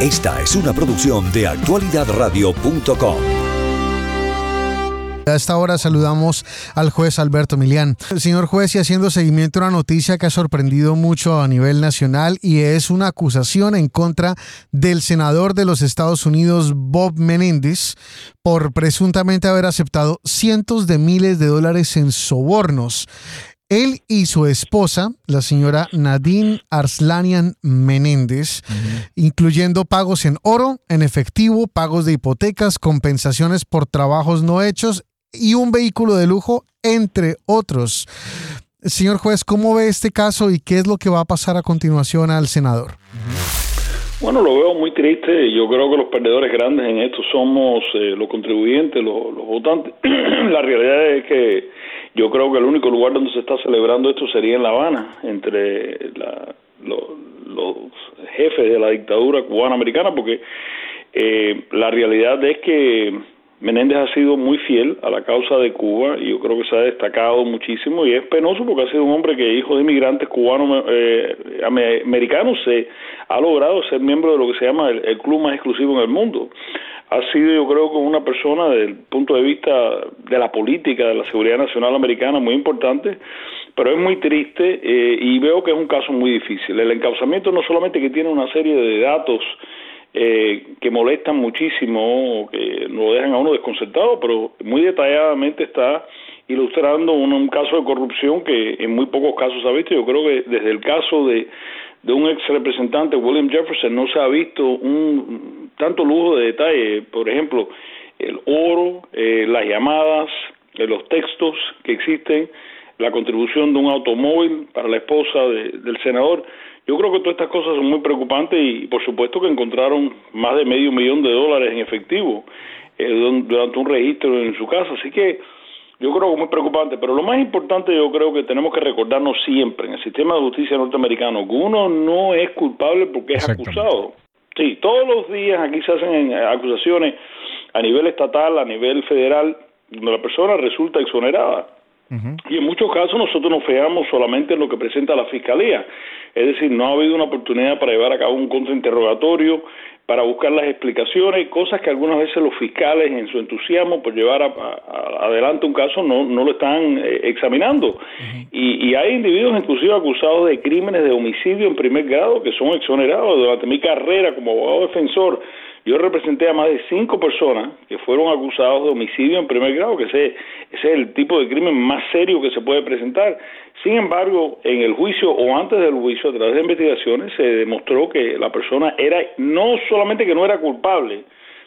Esta es una producción de actualidadradio.com. A esta hora saludamos al juez Alberto Milián. Señor juez, y haciendo seguimiento a una noticia que ha sorprendido mucho a nivel nacional y es una acusación en contra del senador de los Estados Unidos, Bob Menéndez, por presuntamente haber aceptado cientos de miles de dólares en sobornos. Él y su esposa, la señora Nadine Arslanian Menéndez, incluyendo pagos en oro, en efectivo, pagos de hipotecas, compensaciones por trabajos no hechos y un vehículo de lujo, entre otros. Señor juez, ¿cómo ve este caso y qué es lo que va a pasar a continuación al senador? Bueno, lo veo muy triste. Yo creo que los perdedores grandes en esto somos eh, los contribuyentes, los, los votantes. la realidad es que yo creo que el único lugar donde se está celebrando esto sería en La Habana, entre los jefes de la dictadura cubana-americana, porque eh, la realidad es que Menéndez ha sido muy fiel a la causa de Cuba y yo creo que se ha destacado muchísimo y es penoso porque ha sido un hombre que hijo de inmigrantes cubanos eh, americanos se ha logrado ser miembro de lo que se llama el club más exclusivo en el mundo ha sido yo creo que una persona desde el punto de vista de la política, de la seguridad nacional americana muy importante, pero es muy triste eh, y veo que es un caso muy difícil. El encauzamiento no solamente que tiene una serie de datos eh, que molestan muchísimo, que lo dejan a uno desconcertado, pero muy detalladamente está ilustrando un, caso de corrupción que en muy pocos casos se ha visto. Yo creo que desde el caso de, de un ex representante, William Jefferson, no se ha visto un tanto lujo de detalle, por ejemplo, el oro, eh, las llamadas, eh, los textos que existen, la contribución de un automóvil para la esposa del senador. Yo creo que todas estas cosas son muy preocupantes y por supuesto que encontraron más de medio millón de dólares en efectivo eh, durante un registro en su casa. Así que yo creo que es muy preocupante, pero lo más importante yo creo que tenemos que recordarnos siempre en el sistema de justicia norteamericano que uno no es culpable porque es acusado. Sí, todos los días aquí se hacen eh, acusaciones a nivel estatal, a nivel federal, donde la persona resulta exonerada. Y en muchos casos nosotros nos fijamos solamente en lo que presenta la fiscalía. Es decir, no ha habido una oportunidad para llevar a cabo un contrainterrogatorio, para buscar las explicaciones, cosas que algunas veces los fiscales en su entusiasmo por llevar adelante un caso no, no lo están eh, examinando. y, y, hay individuos inclusive acusados de crímenes de homicidio en primer grado que son exonerados. Durante mi carrera como abogado defensor yo representé a más de cinco personas que fueron acusados de homicidio en primer grado, que ese, ese es el tipo de crimen más serio que se puede presentar. Sin embargo, en el juicio o antes del juicio, a través de investigaciones, se demostró que la persona era no solamente que no era culpable,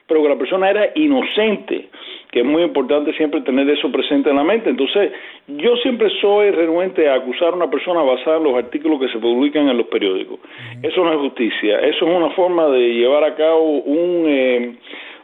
pero que la persona era inocente, que es muy importante siempre tener eso presente en la mente. Entonces, yo siempre soy renuente a acusar a una persona basada en los artículos que se publican en los periódicos. Eso no es justicia, eso es una forma de llevar a cabo un... Eh,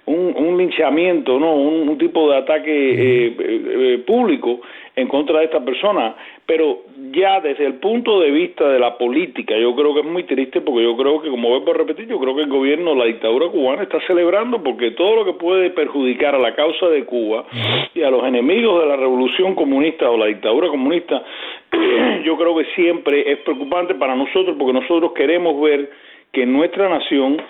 un, linchamiento, ¿no? Un, tipo de ataque eh, eh, público en contra de esta persona. Pero ya desde el punto de vista de la política, yo creo que es muy triste porque yo creo que, como vuelvo a repetir, yo creo que el gobierno, la dictadura cubana está celebrando porque todo lo que puede perjudicar a la causa de Cuba y a los enemigos de la revolución comunista o la dictadura comunista, yo creo que siempre es preocupante para nosotros porque nosotros queremos ver que nuestra nación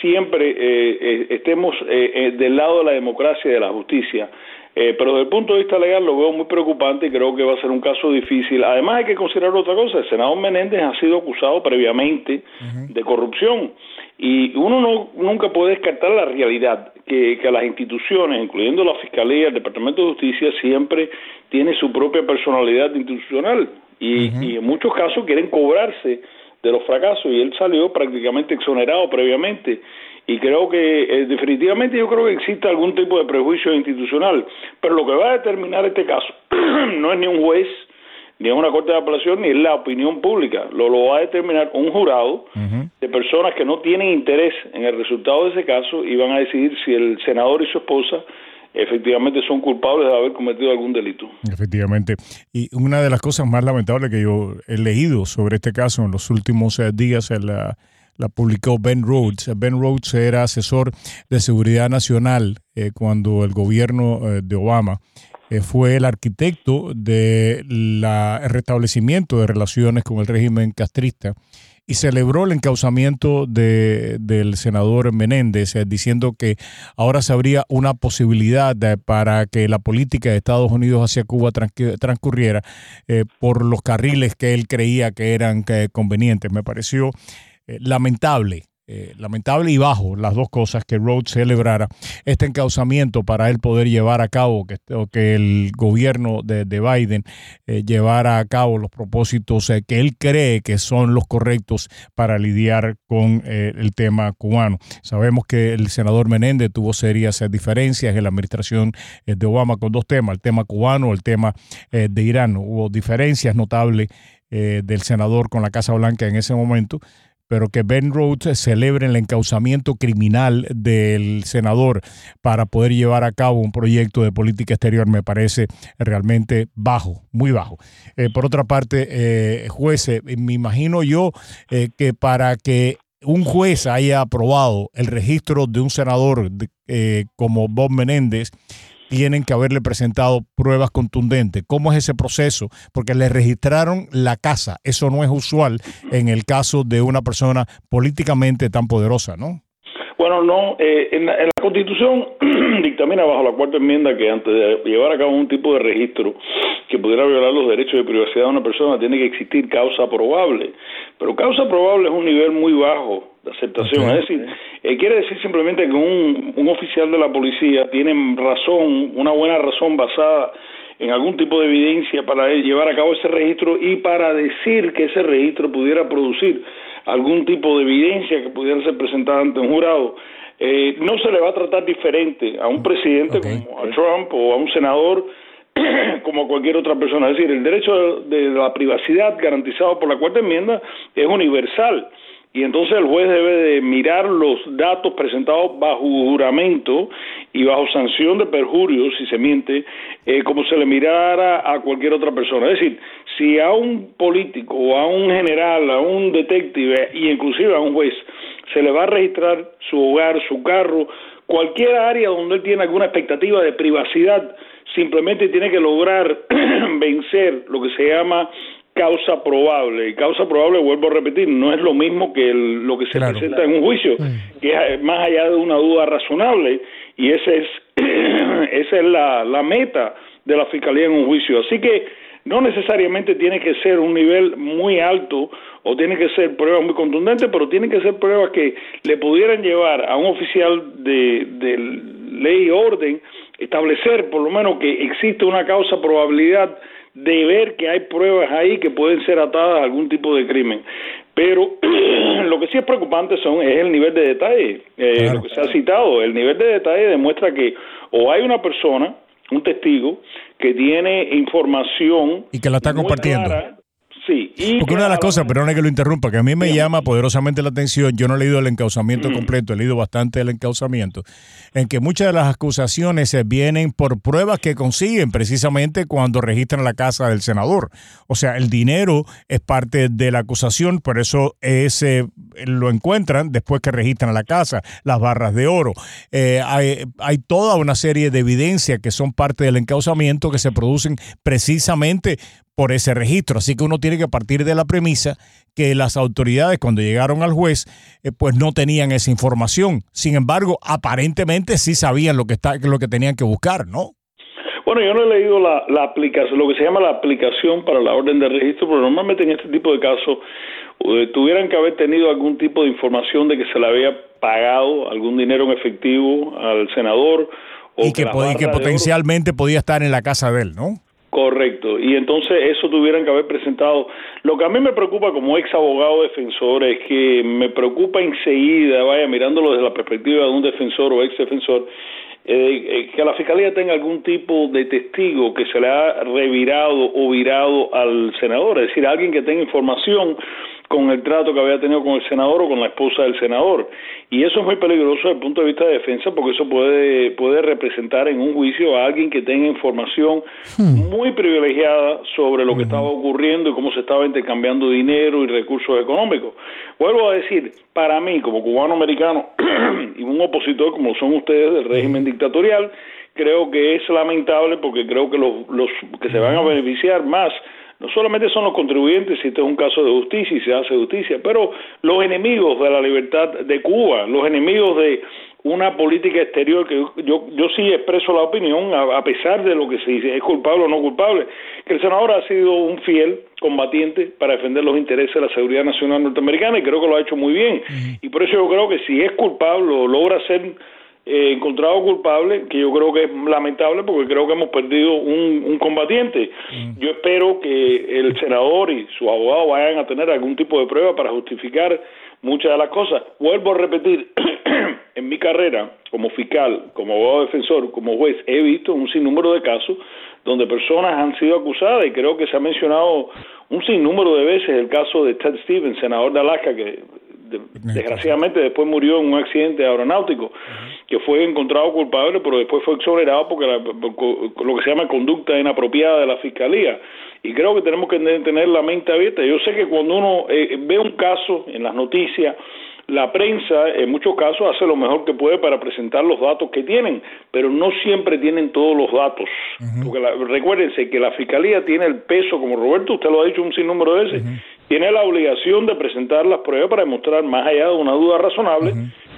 siempre eh, eh, estemos eh, del lado de la democracia y de la justicia. pero desde el punto de vista legal lo veo muy preocupante y creo que va a ser un caso difícil. Además hay que considerar otra cosa, el senador Menéndez ha sido acusado previamente de corrupción y uno no, nunca puede descartar la realidad que, que las instituciones, incluyendo la Fiscalía, el Departamento de Justicia, siempre tiene su propia personalidad institucional y, y en muchos casos quieren cobrarse de los fracasos y él salió prácticamente exonerado previamente. Y creo que eh, definitivamente yo creo que existe algún tipo de prejuicio institucional, pero lo que va a determinar este caso no es ni un juez, ni es una corte de apelación, ni es la opinión pública, lo, lo va a determinar un jurado de personas que no tienen interés en el resultado de ese caso y van a decidir si el senador y su esposa efectivamente son culpables de haber cometido algún delito. Efectivamente. Y una de las cosas más lamentables que yo he leído sobre este caso en los últimos eh, días la, la publicó Ben Rhodes. Ben Rhodes era asesor de seguridad nacional eh, cuando el gobierno eh, de Obama eh, fue el arquitecto del restablecimiento de relaciones con el régimen castrista y celebró el encauzamiento de, del senador Menéndez, eh, diciendo que ahora se habría una posibilidad para que la política de Estados Unidos hacia Cuba transcurriera eh, por los carriles que él creía que eran convenientes. Me pareció lamentable eh, lamentable y bajo las dos cosas que Rhodes celebrara este encauzamiento para él poder llevar a cabo que, que el gobierno de, Biden eh, llevara a cabo los propósitos eh, que él cree que son los correctos para lidiar con el tema cubano. Sabemos que el senador Menéndez tuvo serias diferencias en la administración de Obama con dos temas, el tema cubano, el tema de Irán. Hubo diferencias notables del senador con la Casa Blanca en ese momento pero que Ben Rhodes celebre el encauzamiento criminal del senador para poder llevar a cabo un proyecto de política exterior me parece realmente bajo, muy bajo. Eh, por otra parte, eh, jueces, me imagino yo eh, que para que un juez haya aprobado el registro de un senador como Bob Menéndez, tienen que haberle presentado pruebas contundentes. ¿Cómo es ese proceso? Porque le registraron la casa. Eso no es usual en el caso de una persona políticamente tan poderosa, ¿no? Bueno, no, eh, en, la, Constitución dictamina bajo la cuarta enmienda que antes de llevar a cabo un tipo de registro que pudiera violar los derechos de privacidad de una persona tiene que existir causa probable. Pero causa probable es un nivel muy bajo de aceptación. Es decir, eh, quiere decir simplemente que un, un oficial de la policía tiene razón, una buena razón basada en algún tipo de evidencia para llevar a cabo ese registro y para decir que ese registro pudiera producir algún tipo de evidencia que pudiera ser presentada ante un jurado, eh, no se le va a tratar diferente a un presidente como a Trump o a un senador como a cualquier otra persona. Es decir, el derecho de la privacidad garantizado por la cuarta enmienda es universal y entonces el juez debe de mirar los datos presentados bajo juramento y bajo sanción de perjurio, si se miente, eh, como se le mirara a cualquier otra persona. Es decir, si a un político o a un general, a un detective y inclusive a un juez se le va a registrar su hogar, su carro, cualquier área donde él tiene alguna expectativa de privacidad, simplemente tiene que lograr vencer lo que se llama causa probable. Y causa probable, vuelvo a repetir, no es lo mismo que lo que se presenta en un juicio, que es más allá de una duda razonable, y ese es, esa es la, la meta de la fiscalía en un juicio. Así que no necesariamente tiene que ser un nivel muy alto o tiene que ser pruebas muy contundentes, pero tienen que ser pruebas que le pudieran llevar a un oficial de, de ley y orden establecer por lo menos que existe una causa probabilidad de ver que hay pruebas ahí que pueden ser atadas a algún tipo de crimen. Pero lo que sí es preocupante son es el nivel de detalle, eh, lo que se ha citado, el nivel de detalle demuestra que o hay una persona, un testigo, que tiene información y que la está compartiendo. Sí. Porque una de las cosas, perdone que lo interrumpa, que a mí me llama poderosamente la atención, yo no he leído el encauzamiento mm. completo, he leído bastante el encauzamiento, en que muchas de las acusaciones vienen por pruebas que consiguen precisamente cuando registran la casa del senador. O sea, el dinero es parte de la acusación, por eso ese lo encuentran después que registran la casa, las barras de oro. Eh, hay, hay toda una serie de evidencias que son parte del encauzamiento que se producen precisamente por ese registro. Así que uno tiene que partir de la premisa que las autoridades cuando llegaron al juez eh, pues no tenían esa información. Sin embargo, aparentemente sí sabían lo que, está, lo que tenían que buscar, ¿no? Bueno, yo no he leído la, la aplicación, lo que se llama la aplicación para la orden de registro, pero normalmente en este tipo de casos eh, tuvieran que haber tenido algún tipo de información de que se le había pagado algún dinero en efectivo al senador. O y que, que potencialmente podía estar en la casa de él, ¿no? Correcto, y entonces eso tuvieran que haber presentado. Lo que a mí me preocupa como ex abogado defensor es que me preocupa enseguida, vaya mirándolo desde la perspectiva de un defensor o ex defensor, eh, eh, que la fiscalía tenga algún tipo de testigo que se le ha revirado o virado al senador, es decir, alguien que tenga información con el trato que había tenido con el senador o con la esposa del senador. Y eso es muy peligroso desde el punto de vista de defensa porque eso puede, puede representar en un juicio a alguien que tenga información hmm. muy privilegiada sobre lo que estaba ocurriendo y cómo se estaba intercambiando dinero y recursos económicos. Vuelvo a decir, para mí como cubano americano y un opositor como son ustedes del régimen dictatorial, creo que es lamentable porque creo que los, los que se van a beneficiar más no solamente son los contribuyentes si este es un caso de justicia y se hace justicia, pero los enemigos de la libertad de Cuba, los enemigos de una política exterior que yo, yo sí expreso la opinión, a, pesar de lo que se dice, es culpable o no culpable, que el senador ha sido un fiel combatiente para defender los intereses de la seguridad nacional norteamericana y creo que lo ha hecho muy bien. Y por eso yo creo que si es culpable o logra ser eh, encontrado culpable, que yo creo que es lamentable porque creo que hemos perdido un, combatiente. Mm. Yo espero que el senador y su abogado vayan a tener algún tipo de prueba para justificar muchas de las cosas. Vuelvo a repetir, en mi carrera como fiscal, como abogado defensor, como juez, he visto un sinnúmero de casos donde personas han sido acusadas y creo que se ha mencionado un sinnúmero de veces el caso de Ted Stevens, senador de Alaska, que desgraciadamente después murió en un accidente aeronáutico, que fue encontrado culpable, pero después fue exonerado porque lo que se llama conducta inapropiada de la fiscalía. Y creo que tenemos que tener la mente abierta. Yo sé que cuando uno eh, ve un caso en las noticias, la prensa en muchos casos hace lo mejor que puede para presentar los datos que tienen, pero no siempre tienen todos los datos. Porque recuérdense que la fiscalía tiene el peso, como Roberto usted lo ha dicho un sinnúmero de veces, tiene la obligación de presentar las pruebas para demostrar, más allá de una duda razonable,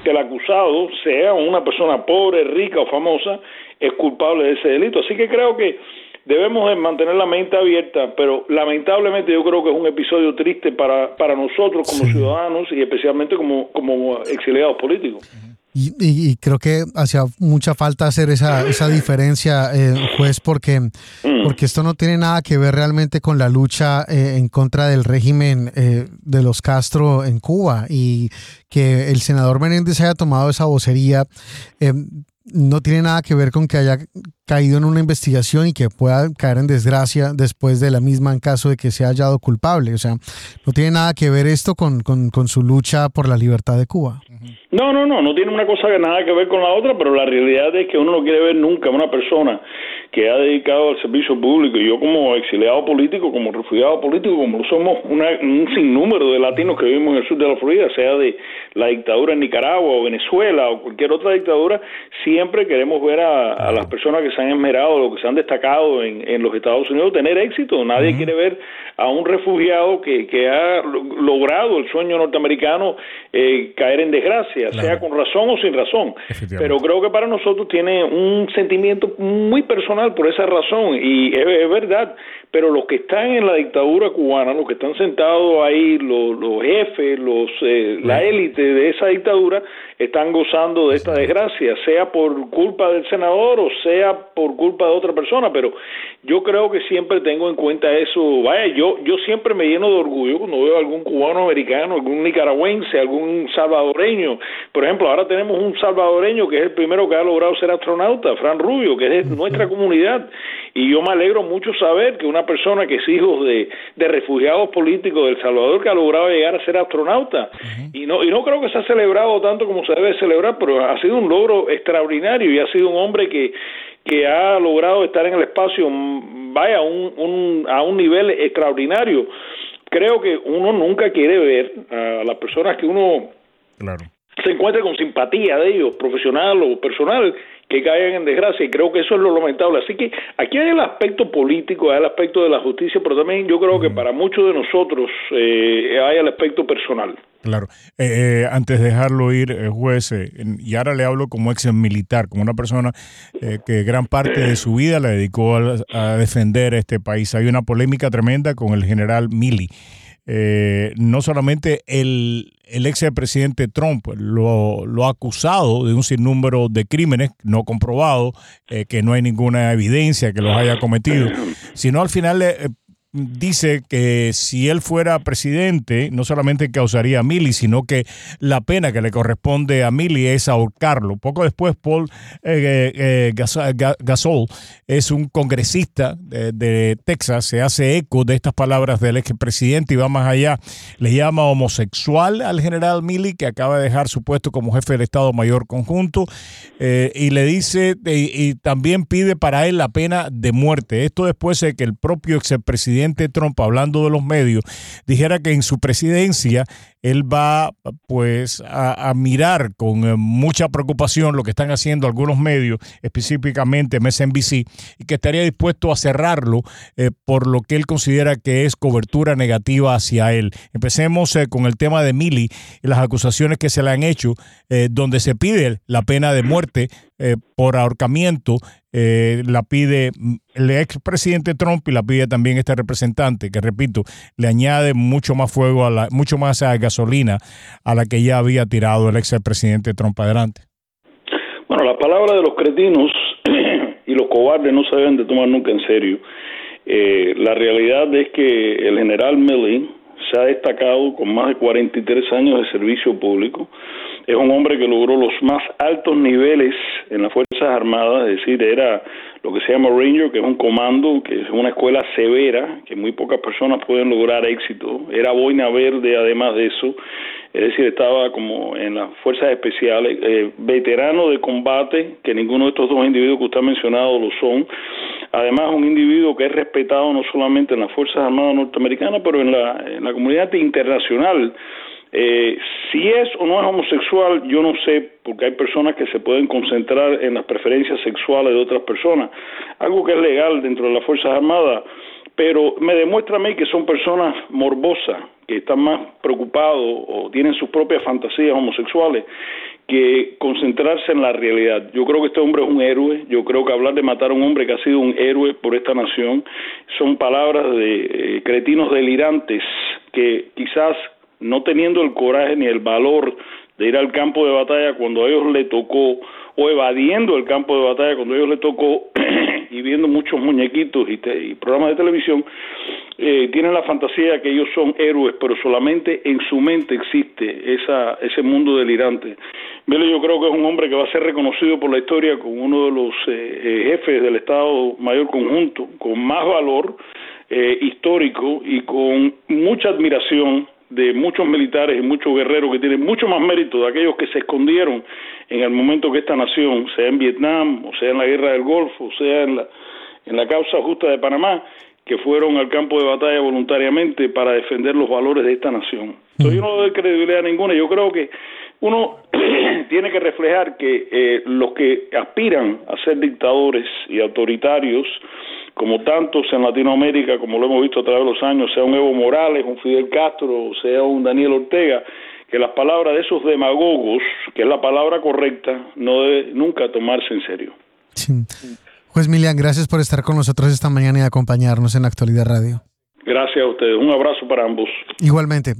que el acusado, sea una persona pobre, rica o famosa, es culpable de ese delito. Así que creo que debemos mantener la mente abierta, pero lamentablemente yo creo que es un episodio triste para, para nosotros como ciudadanos y especialmente como, como exiliados políticos. Y, creo que hacía mucha falta hacer esa, esa diferencia, eh, juez, porque, mm. porque esto no tiene nada que ver realmente con la lucha eh, en contra del régimen eh, de los Castro en Cuba y que el senador Menéndez haya tomado esa vocería no tiene nada que ver con que haya caído en una investigación y que pueda caer en desgracia después de la misma en caso de que sea hallado culpable. O sea, no tiene nada que ver esto con, con, su lucha por la libertad de Cuba. No, no, no, no tiene una cosa que nada que ver con la otra, pero la realidad es que uno no quiere ver nunca a una persona que ha dedicado al servicio público, yo como exiliado político, como refugiado político, como somos un sinnúmero de latinos que vivimos en el sur de la Florida, sea de la dictadura en Nicaragua o Venezuela o cualquier otra dictadura, siempre queremos ver a, las personas que se han esmerado, o que se han destacado en, en los Estados Unidos, tener éxito. Nadie quiere ver a un refugiado que, que ha logrado el sueño norteamericano eh, caer en desgracia, sea con razón o sin razón. Pero creo que para nosotros tiene un sentimiento muy personal por esa razón y es, verdad. Pero los que están en la dictadura cubana, los que están sentados ahí, los, los jefes, los eh, la élite de esa dictadura, están gozando de esta desgracia, sea por culpa del senador o sea por culpa de otra persona. Pero yo creo que siempre tengo en cuenta eso. Vaya, yo yo siempre me lleno de orgullo cuando veo algún cubano americano, algún nicaragüense, algún salvadoreño. Por ejemplo, ahora tenemos un salvadoreño que es el primero que ha logrado ser astronauta, Fran Rubio, que es de nuestra comunidad. Y yo me alegro mucho saber que una persona que es hijo de, de refugiados políticos del Salvador que ha logrado llegar a ser astronauta. Y no y no creo que se ha celebrado tanto como se debe celebrar, pero ha sido un logro extraordinario y ha sido un hombre que que ha logrado estar en el espacio, mm, vaya, un, un, a un nivel extraordinario. Creo que uno nunca quiere ver a las personas que uno se encuentre con simpatía de ellos, profesional o personal, que caigan en desgracia y creo que eso es lo lamentable. Así que aquí hay el aspecto político, hay el aspecto de la justicia, pero también yo creo que para muchos de nosotros eh, hay el aspecto personal. Claro. Eh, eh, antes de dejarlo ir, juez, y ahora le hablo como ex militar, como una persona que gran parte de su vida la dedicó a, a defender este país. Hay una polémica tremenda con el general Milley. Eh, no solamente el, el ex presidente Trump lo, lo, ha acusado de un sinnúmero de crímenes no comprobados, eh, que no hay ninguna evidencia que los haya cometido, sino al final eh, dice que si él fuera presidente, no solamente causaría a Milley, sino que la pena que le corresponde a Milley es ahorcarlo. Poco después, Paul eh, eh, Gasol es un congresista de, Texas, se hace eco de estas palabras del expresidente y va más allá. Le llama homosexual al general Milley, que acaba de dejar su puesto como jefe del Estado Mayor Conjunto, eh, y le dice, y, y también pide para él la pena de muerte. Esto después de que el propio expresidente Trump, hablando de los medios, dijera que en su presidencia él va pues a, mirar con eh, mucha preocupación lo que están haciendo algunos medios, específicamente MSNBC, y que estaría dispuesto a cerrarlo eh, por lo que él considera que es cobertura negativa hacia él. Empecemos eh, con el tema de Milley y las acusaciones que se le han hecho, donde se pide la pena de muerte por ahorcamiento la pide el expresidente Trump y la pide también este representante, que repito, le añade mucho más fuego, a la, mucho más a gasolina a la que ya había tirado el expresidente Trump adelante. Bueno, la palabra de los cretinos y los cobardes no se deben de tomar nunca en serio. Eh, la realidad es que el general Milley se ha destacado con más de 43 años de servicio público es un hombre que logró los más altos niveles en las Fuerzas Armadas, es decir, era lo que se llama Ranger, que es un comando, que es una escuela severa, que muy pocas personas pueden lograr éxito. Era boina verde, además de eso, es decir, estaba como en las Fuerzas Especiales, eh, veterano de combate, que ninguno de estos dos individuos que usted ha mencionado lo son. Además, un individuo que es respetado no solamente en las Fuerzas Armadas norteamericanas, pero en la, en la comunidad internacional eh, si es o no es homosexual, yo no sé, porque hay personas que se pueden concentrar en las preferencias sexuales de otras personas, algo que es legal dentro de las Fuerzas Armadas, pero me demuestra a mí que son personas morbosas, que están más preocupados o tienen sus propias fantasías homosexuales que concentrarse en la realidad. Yo creo que este hombre es un héroe, yo creo que hablar de matar a un hombre que ha sido un héroe por esta nación son palabras de eh, cretinos delirantes que quizás no teniendo el coraje ni el valor de ir al campo de batalla cuando a ellos le tocó, o evadiendo el campo de batalla cuando a ellos le tocó, y viendo muchos muñequitos y, programas de televisión, eh, tienen la fantasía que ellos son héroes, pero solamente en su mente existe esa, ese mundo delirante. Vele, yo creo que es un hombre que va a ser reconocido por la historia como uno de los eh, eh, jefes del Estado Mayor Conjunto, con más valor histórico y con mucha admiración de muchos militares y muchos guerreros que tienen mucho más mérito de aquellos que se escondieron en el momento que esta nación, sea en Vietnam, o sea en la guerra del Golfo, o sea en la, en la causa justa de Panamá, que fueron al campo de batalla voluntariamente para defender los valores de esta nación. Entonces yo no doy credibilidad ninguna, yo creo que uno tiene que reflejar que eh, los que aspiran a ser dictadores y autoritarios como tantos en Latinoamérica, como lo hemos visto a través de los años, sea un Evo Morales, un Fidel Castro, sea un Daniel Ortega, que las palabras de esos demagogos, que es la palabra correcta, no debe nunca tomarse en serio. Juez Milian, gracias por estar con nosotros esta mañana y acompañarnos en Actualidad Radio. Gracias a ustedes. Un abrazo para ambos. Igualmente.